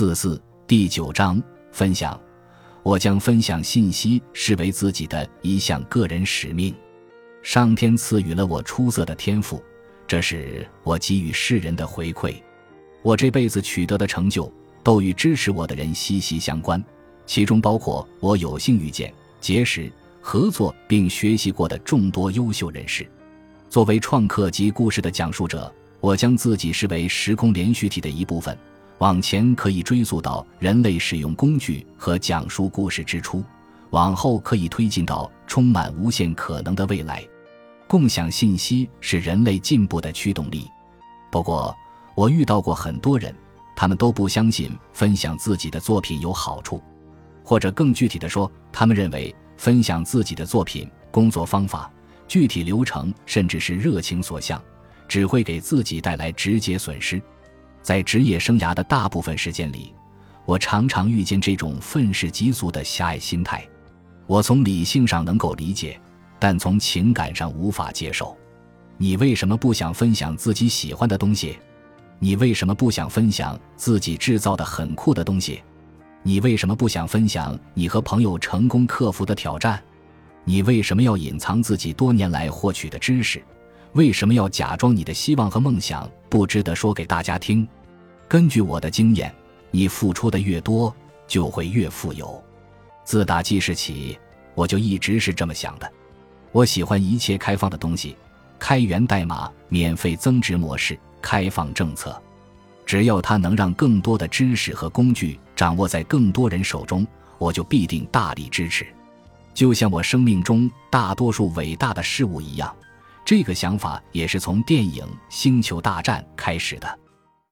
四四第九章分享，我将分享信息视为自己的一项个人使命。上天赐予了我出色的天赋，这是我给予世人的回馈。我这辈子取得的成就，都与支持我的人息息相关，其中包括我有幸遇见、结识、合作并学习过的众多优秀人士。作为创客及故事的讲述者，我将自己视为时空连续体的一部分。往前可以追溯到人类使用工具和讲述故事之初，往后可以推进到充满无限可能的未来。共享信息是人类进步的驱动力。不过，我遇到过很多人，他们都不相信分享自己的作品有好处，或者更具体的说，他们认为分享自己的作品、工作方法、具体流程，甚至是热情所向，只会给自己带来直接损失。在职业生涯的大部分时间里，我常常遇见这种愤世嫉俗的狭隘心态。我从理性上能够理解，但从情感上无法接受。你为什么不想分享自己喜欢的东西？你为什么不想分享自己制造的很酷的东西？你为什么不想分享你和朋友成功克服的挑战？你为什么要隐藏自己多年来获取的知识？为什么要假装你的希望和梦想不值得说给大家听？根据我的经验，你付出的越多，就会越富有。自打记事起，我就一直是这么想的。我喜欢一切开放的东西，开源代码、免费增值模式、开放政策，只要它能让更多的知识和工具掌握在更多人手中，我就必定大力支持。就像我生命中大多数伟大的事物一样。这个想法也是从电影《星球大战》开始的。